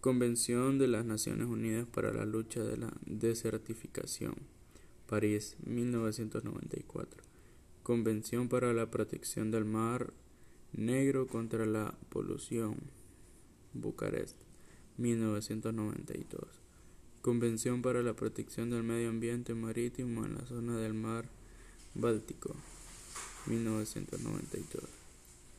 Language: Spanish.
Convención de las Naciones Unidas para la lucha de la desertificación. París, 1994. Convención para la protección del mar negro contra la polución. Bucarest, 1992. Convención para la protección del medio ambiente marítimo en la zona del mar Báltico, 1992.